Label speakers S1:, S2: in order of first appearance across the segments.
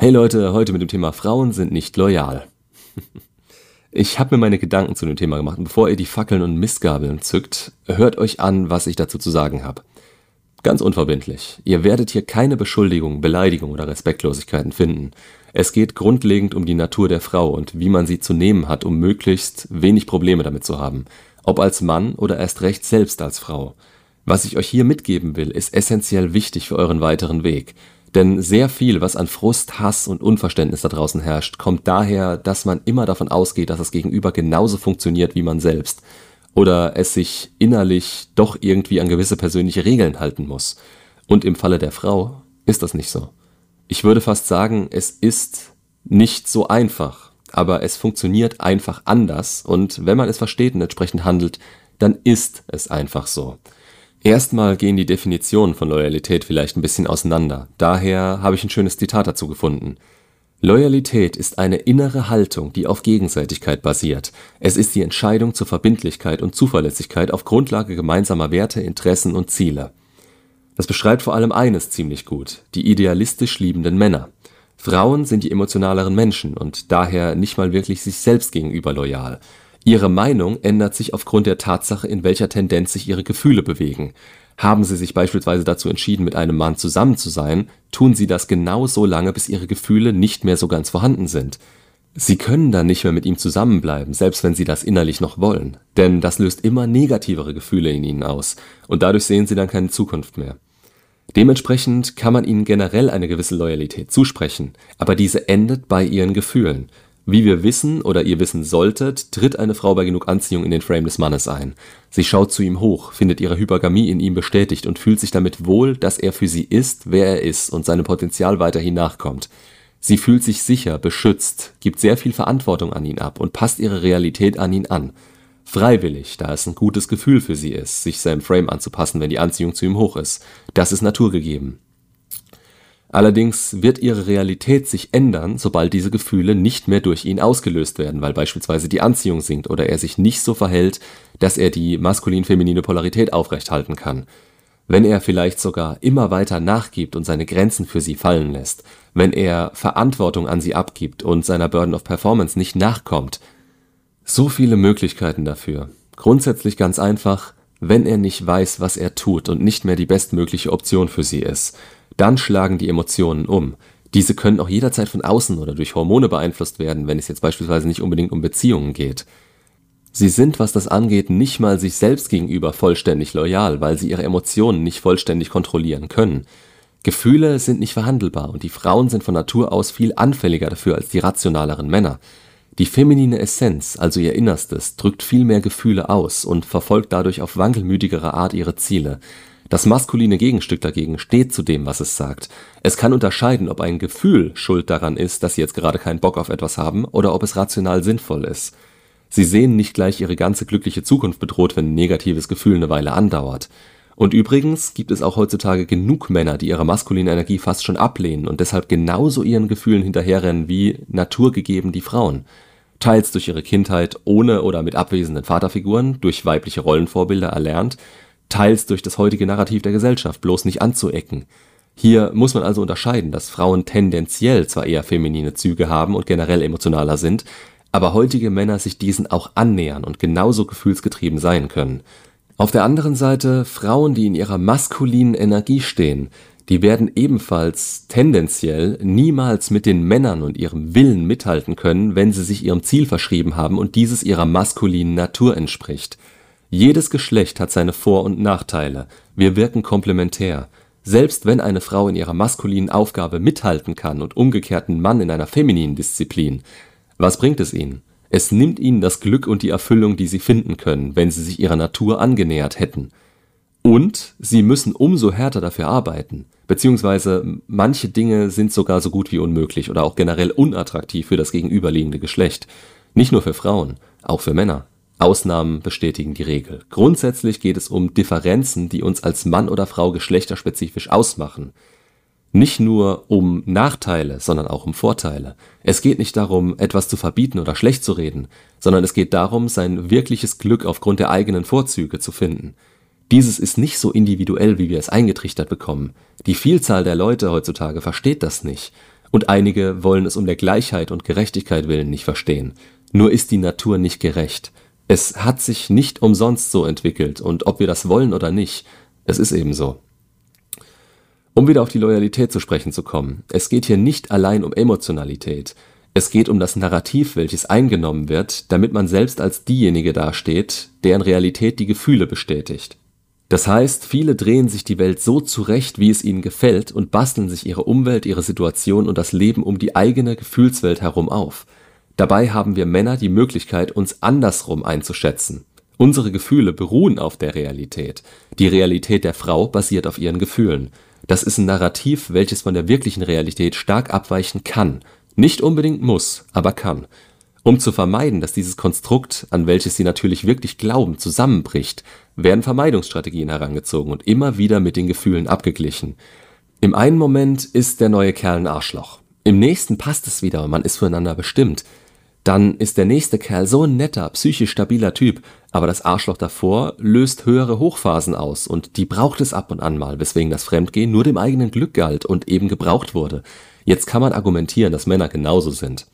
S1: Hey Leute, heute mit dem Thema Frauen sind nicht loyal. Ich habe mir meine Gedanken zu dem Thema gemacht und bevor ihr die Fackeln und Mistgabeln zückt, hört euch an, was ich dazu zu sagen habe. Ganz unverbindlich. Ihr werdet hier keine Beschuldigung, Beleidigung oder Respektlosigkeiten finden. Es geht grundlegend um die Natur der Frau und wie man sie zu nehmen hat, um möglichst wenig Probleme damit zu haben. Ob als Mann oder erst recht selbst als Frau. Was ich euch hier mitgeben will, ist essentiell wichtig für euren weiteren Weg. Denn sehr viel, was an Frust, Hass und Unverständnis da draußen herrscht, kommt daher, dass man immer davon ausgeht, dass das Gegenüber genauso funktioniert wie man selbst. Oder es sich innerlich doch irgendwie an gewisse persönliche Regeln halten muss. Und im Falle der Frau ist das nicht so. Ich würde fast sagen, es ist nicht so einfach, aber es funktioniert einfach anders und wenn man es versteht und entsprechend handelt, dann ist es einfach so. Erstmal gehen die Definitionen von Loyalität vielleicht ein bisschen auseinander. Daher habe ich ein schönes Zitat dazu gefunden. Loyalität ist eine innere Haltung, die auf Gegenseitigkeit basiert. Es ist die Entscheidung zur Verbindlichkeit und Zuverlässigkeit auf Grundlage gemeinsamer Werte, Interessen und Ziele. Das beschreibt vor allem eines ziemlich gut, die idealistisch liebenden Männer. Frauen sind die emotionaleren Menschen und daher nicht mal wirklich sich selbst gegenüber loyal. Ihre Meinung ändert sich aufgrund der Tatsache, in welcher Tendenz sich ihre Gefühle bewegen. Haben sie sich beispielsweise dazu entschieden, mit einem Mann zusammen zu sein, tun sie das genau so lange, bis ihre Gefühle nicht mehr so ganz vorhanden sind. Sie können dann nicht mehr mit ihm zusammenbleiben, selbst wenn sie das innerlich noch wollen, denn das löst immer negativere Gefühle in ihnen aus, und dadurch sehen sie dann keine Zukunft mehr. Dementsprechend kann man ihnen generell eine gewisse Loyalität zusprechen, aber diese endet bei ihren Gefühlen. Wie wir wissen oder ihr wissen solltet, tritt eine Frau bei genug Anziehung in den Frame des Mannes ein. Sie schaut zu ihm hoch, findet ihre Hypergamie in ihm bestätigt und fühlt sich damit wohl, dass er für sie ist, wer er ist und seinem Potenzial weiterhin nachkommt. Sie fühlt sich sicher, beschützt, gibt sehr viel Verantwortung an ihn ab und passt ihre Realität an ihn an. Freiwillig, da es ein gutes Gefühl für sie ist, sich seinem Frame anzupassen, wenn die Anziehung zu ihm hoch ist. Das ist naturgegeben. Allerdings wird ihre Realität sich ändern, sobald diese Gefühle nicht mehr durch ihn ausgelöst werden, weil beispielsweise die Anziehung sinkt oder er sich nicht so verhält, dass er die maskulin-feminine Polarität aufrechthalten kann. Wenn er vielleicht sogar immer weiter nachgibt und seine Grenzen für sie fallen lässt, wenn er Verantwortung an sie abgibt und seiner Burden of Performance nicht nachkommt. So viele Möglichkeiten dafür. Grundsätzlich ganz einfach, wenn er nicht weiß, was er tut und nicht mehr die bestmögliche Option für sie ist dann schlagen die Emotionen um. Diese können auch jederzeit von außen oder durch Hormone beeinflusst werden, wenn es jetzt beispielsweise nicht unbedingt um Beziehungen geht. Sie sind, was das angeht, nicht mal sich selbst gegenüber vollständig loyal, weil sie ihre Emotionen nicht vollständig kontrollieren können. Gefühle sind nicht verhandelbar und die Frauen sind von Natur aus viel anfälliger dafür als die rationaleren Männer. Die feminine Essenz, also ihr Innerstes, drückt viel mehr Gefühle aus und verfolgt dadurch auf wankelmütigere Art ihre Ziele. Das maskuline Gegenstück dagegen steht zu dem, was es sagt. Es kann unterscheiden, ob ein Gefühl schuld daran ist, dass sie jetzt gerade keinen Bock auf etwas haben, oder ob es rational sinnvoll ist. Sie sehen nicht gleich ihre ganze glückliche Zukunft bedroht, wenn ein negatives Gefühl eine Weile andauert. Und übrigens gibt es auch heutzutage genug Männer, die ihre maskuline Energie fast schon ablehnen und deshalb genauso ihren Gefühlen hinterherrennen wie naturgegeben die Frauen. Teils durch ihre Kindheit ohne oder mit abwesenden Vaterfiguren, durch weibliche Rollenvorbilder erlernt, teils durch das heutige Narrativ der Gesellschaft bloß nicht anzuecken. Hier muss man also unterscheiden, dass Frauen tendenziell zwar eher feminine Züge haben und generell emotionaler sind, aber heutige Männer sich diesen auch annähern und genauso gefühlsgetrieben sein können. Auf der anderen Seite Frauen, die in ihrer maskulinen Energie stehen, die werden ebenfalls tendenziell niemals mit den Männern und ihrem Willen mithalten können, wenn sie sich ihrem Ziel verschrieben haben und dieses ihrer maskulinen Natur entspricht. Jedes Geschlecht hat seine Vor und Nachteile, wir wirken komplementär. Selbst wenn eine Frau in ihrer maskulinen Aufgabe mithalten kann und umgekehrt ein Mann in einer femininen Disziplin, was bringt es ihnen? Es nimmt ihnen das Glück und die Erfüllung, die sie finden können, wenn sie sich ihrer Natur angenähert hätten. Und sie müssen umso härter dafür arbeiten, beziehungsweise manche Dinge sind sogar so gut wie unmöglich oder auch generell unattraktiv für das gegenüberliegende Geschlecht. Nicht nur für Frauen, auch für Männer. Ausnahmen bestätigen die Regel. Grundsätzlich geht es um Differenzen, die uns als Mann oder Frau geschlechterspezifisch ausmachen. Nicht nur um Nachteile, sondern auch um Vorteile. Es geht nicht darum, etwas zu verbieten oder schlecht zu reden, sondern es geht darum, sein wirkliches Glück aufgrund der eigenen Vorzüge zu finden. Dieses ist nicht so individuell, wie wir es eingetrichtert bekommen. Die Vielzahl der Leute heutzutage versteht das nicht Und einige wollen es um der Gleichheit und Gerechtigkeit willen nicht verstehen. Nur ist die Natur nicht gerecht. Es hat sich nicht umsonst so entwickelt und ob wir das wollen oder nicht, es ist eben so. Um wieder auf die Loyalität zu sprechen zu kommen, es geht hier nicht allein um Emotionalität. Es geht um das Narrativ, welches eingenommen wird, damit man selbst als diejenige dasteht, deren Realität die Gefühle bestätigt. Das heißt, viele drehen sich die Welt so zurecht, wie es ihnen gefällt und basteln sich ihre Umwelt, ihre Situation und das Leben um die eigene Gefühlswelt herum auf. Dabei haben wir Männer die Möglichkeit, uns andersrum einzuschätzen. Unsere Gefühle beruhen auf der Realität. Die Realität der Frau basiert auf ihren Gefühlen. Das ist ein Narrativ, welches von der wirklichen Realität stark abweichen kann. Nicht unbedingt muss, aber kann. Um zu vermeiden, dass dieses Konstrukt, an welches sie natürlich wirklich glauben, zusammenbricht, werden Vermeidungsstrategien herangezogen und immer wieder mit den Gefühlen abgeglichen. Im einen Moment ist der neue Kerl ein Arschloch. Im nächsten passt es wieder und man ist füreinander bestimmt. Dann ist der nächste Kerl so ein netter, psychisch stabiler Typ, aber das Arschloch davor löst höhere Hochphasen aus und die braucht es ab und an mal, weswegen das Fremdgehen nur dem eigenen Glück galt und eben gebraucht wurde. Jetzt kann man argumentieren, dass Männer genauso sind.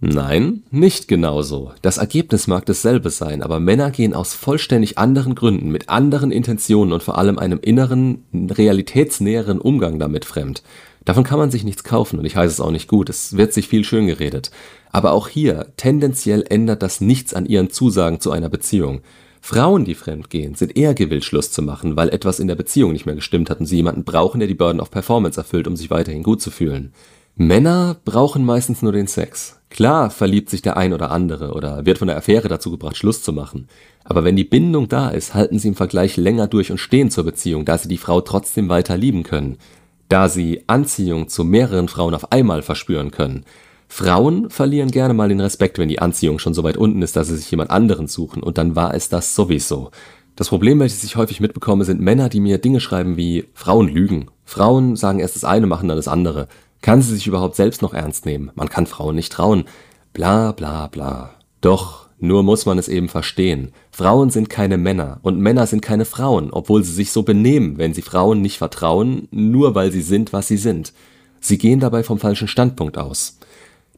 S1: Nein, nicht genauso. Das Ergebnis mag dasselbe sein, aber Männer gehen aus vollständig anderen Gründen, mit anderen Intentionen und vor allem einem inneren, realitätsnäheren Umgang damit fremd. Davon kann man sich nichts kaufen und ich heiße es auch nicht gut, es wird sich viel schön geredet. Aber auch hier, tendenziell ändert das nichts an ihren Zusagen zu einer Beziehung. Frauen, die fremdgehen, sind eher gewillt, Schluss zu machen, weil etwas in der Beziehung nicht mehr gestimmt hat und sie jemanden brauchen, der die Burden of Performance erfüllt, um sich weiterhin gut zu fühlen. Männer brauchen meistens nur den Sex. Klar verliebt sich der ein oder andere oder wird von der Affäre dazu gebracht, Schluss zu machen. Aber wenn die Bindung da ist, halten sie im Vergleich länger durch und stehen zur Beziehung, da sie die Frau trotzdem weiter lieben können. Da sie Anziehung zu mehreren Frauen auf einmal verspüren können. Frauen verlieren gerne mal den Respekt, wenn die Anziehung schon so weit unten ist, dass sie sich jemand anderen suchen, und dann war es das sowieso. Das Problem, welches ich häufig mitbekomme, sind Männer, die mir Dinge schreiben wie Frauen lügen. Frauen sagen erst das eine, machen dann das andere. Kann sie sich überhaupt selbst noch ernst nehmen? Man kann Frauen nicht trauen. Bla bla bla. Doch, nur muss man es eben verstehen. Frauen sind keine Männer und Männer sind keine Frauen, obwohl sie sich so benehmen, wenn sie Frauen nicht vertrauen, nur weil sie sind, was sie sind. Sie gehen dabei vom falschen Standpunkt aus.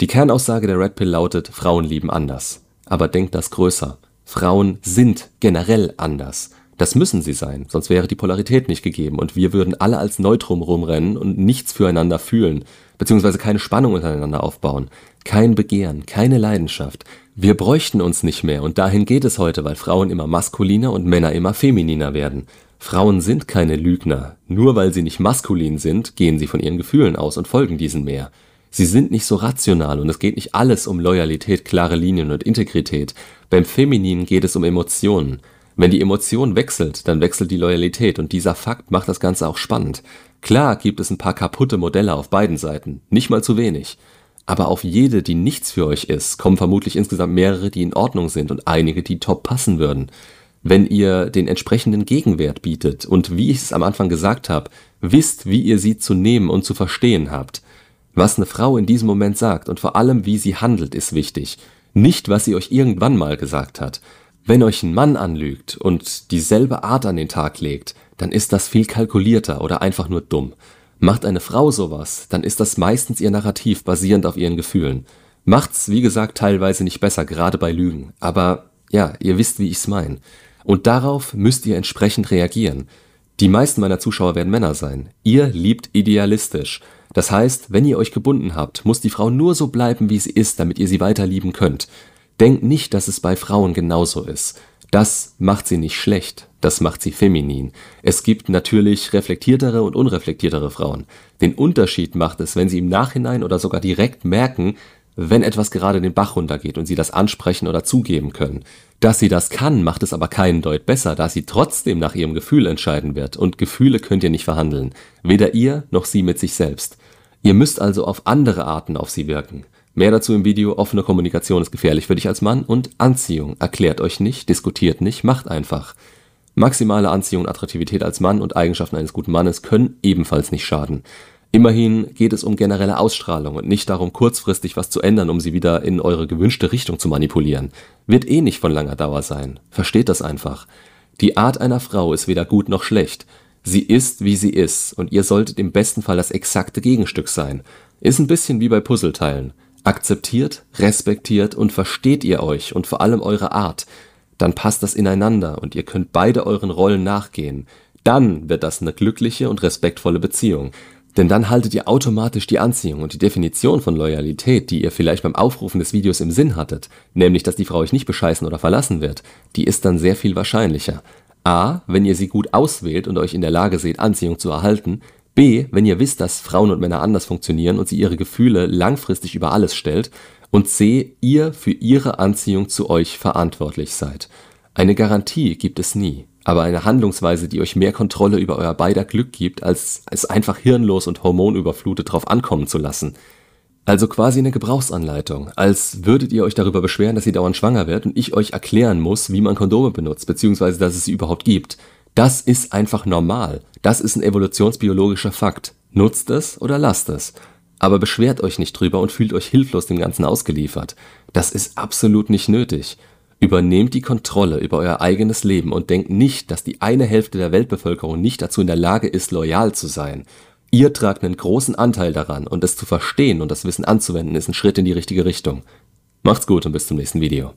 S1: Die Kernaussage der Red Pill lautet, Frauen lieben anders. Aber denkt das größer. Frauen sind generell anders. Das müssen sie sein, sonst wäre die Polarität nicht gegeben und wir würden alle als Neutrum rumrennen und nichts füreinander fühlen, beziehungsweise keine Spannung untereinander aufbauen, kein Begehren, keine Leidenschaft. Wir bräuchten uns nicht mehr und dahin geht es heute, weil Frauen immer maskuliner und Männer immer femininer werden. Frauen sind keine Lügner. Nur weil sie nicht maskulin sind, gehen sie von ihren Gefühlen aus und folgen diesen mehr. Sie sind nicht so rational und es geht nicht alles um Loyalität, klare Linien und Integrität. Beim Femininen geht es um Emotionen. Wenn die Emotion wechselt, dann wechselt die Loyalität und dieser Fakt macht das Ganze auch spannend. Klar gibt es ein paar kaputte Modelle auf beiden Seiten, nicht mal zu wenig. Aber auf jede, die nichts für euch ist, kommen vermutlich insgesamt mehrere, die in Ordnung sind und einige, die top passen würden. Wenn ihr den entsprechenden Gegenwert bietet und wie ich es am Anfang gesagt habe, wisst, wie ihr sie zu nehmen und zu verstehen habt. Was eine Frau in diesem Moment sagt und vor allem wie sie handelt, ist wichtig. Nicht, was sie euch irgendwann mal gesagt hat. Wenn euch ein Mann anlügt und dieselbe Art an den Tag legt, dann ist das viel kalkulierter oder einfach nur dumm. Macht eine Frau sowas, dann ist das meistens ihr Narrativ basierend auf ihren Gefühlen. Macht's, wie gesagt, teilweise nicht besser, gerade bei Lügen. Aber ja, ihr wisst, wie ich's mein. Und darauf müsst ihr entsprechend reagieren. Die meisten meiner Zuschauer werden Männer sein. Ihr liebt idealistisch. Das heißt, wenn ihr euch gebunden habt, muss die Frau nur so bleiben, wie sie ist, damit ihr sie weiter lieben könnt. Denkt nicht, dass es bei Frauen genauso ist. Das macht sie nicht schlecht, das macht sie feminin. Es gibt natürlich reflektiertere und unreflektiertere Frauen. Den Unterschied macht es, wenn sie im Nachhinein oder sogar direkt merken, wenn etwas gerade den Bach runtergeht und sie das ansprechen oder zugeben können. Dass sie das kann, macht es aber keinen Deut besser, da sie trotzdem nach ihrem Gefühl entscheiden wird und Gefühle könnt ihr nicht verhandeln. Weder ihr noch sie mit sich selbst. Ihr müsst also auf andere Arten auf sie wirken. Mehr dazu im Video. Offene Kommunikation ist gefährlich für dich als Mann und Anziehung. Erklärt euch nicht, diskutiert nicht, macht einfach. Maximale Anziehung und Attraktivität als Mann und Eigenschaften eines guten Mannes können ebenfalls nicht schaden. Immerhin geht es um generelle Ausstrahlung und nicht darum, kurzfristig was zu ändern, um sie wieder in eure gewünschte Richtung zu manipulieren. Wird eh nicht von langer Dauer sein. Versteht das einfach. Die Art einer Frau ist weder gut noch schlecht. Sie ist, wie sie ist, und ihr solltet im besten Fall das exakte Gegenstück sein. Ist ein bisschen wie bei Puzzleteilen. Akzeptiert, respektiert und versteht ihr euch und vor allem eure Art, dann passt das ineinander und ihr könnt beide euren Rollen nachgehen. Dann wird das eine glückliche und respektvolle Beziehung. Denn dann haltet ihr automatisch die Anziehung und die Definition von Loyalität, die ihr vielleicht beim Aufrufen des Videos im Sinn hattet, nämlich dass die Frau euch nicht bescheißen oder verlassen wird, die ist dann sehr viel wahrscheinlicher. A, wenn ihr sie gut auswählt und euch in der Lage seht, Anziehung zu erhalten. B, wenn ihr wisst, dass Frauen und Männer anders funktionieren und sie ihre Gefühle langfristig über alles stellt. Und C, ihr für ihre Anziehung zu euch verantwortlich seid. Eine Garantie gibt es nie aber eine Handlungsweise, die euch mehr Kontrolle über euer beider Glück gibt, als es einfach hirnlos und hormonüberflutet drauf ankommen zu lassen. Also quasi eine Gebrauchsanleitung, als würdet ihr euch darüber beschweren, dass sie dauernd schwanger wird und ich euch erklären muss, wie man Kondome benutzt, beziehungsweise dass es sie überhaupt gibt. Das ist einfach normal. Das ist ein evolutionsbiologischer Fakt. Nutzt es oder lasst es. Aber beschwert euch nicht drüber und fühlt euch hilflos dem Ganzen ausgeliefert. Das ist absolut nicht nötig. Übernehmt die Kontrolle über euer eigenes Leben und denkt nicht, dass die eine Hälfte der Weltbevölkerung nicht dazu in der Lage ist, loyal zu sein. Ihr tragt einen großen Anteil daran und es zu verstehen und das Wissen anzuwenden ist ein Schritt in die richtige Richtung. Macht's gut und bis zum nächsten Video.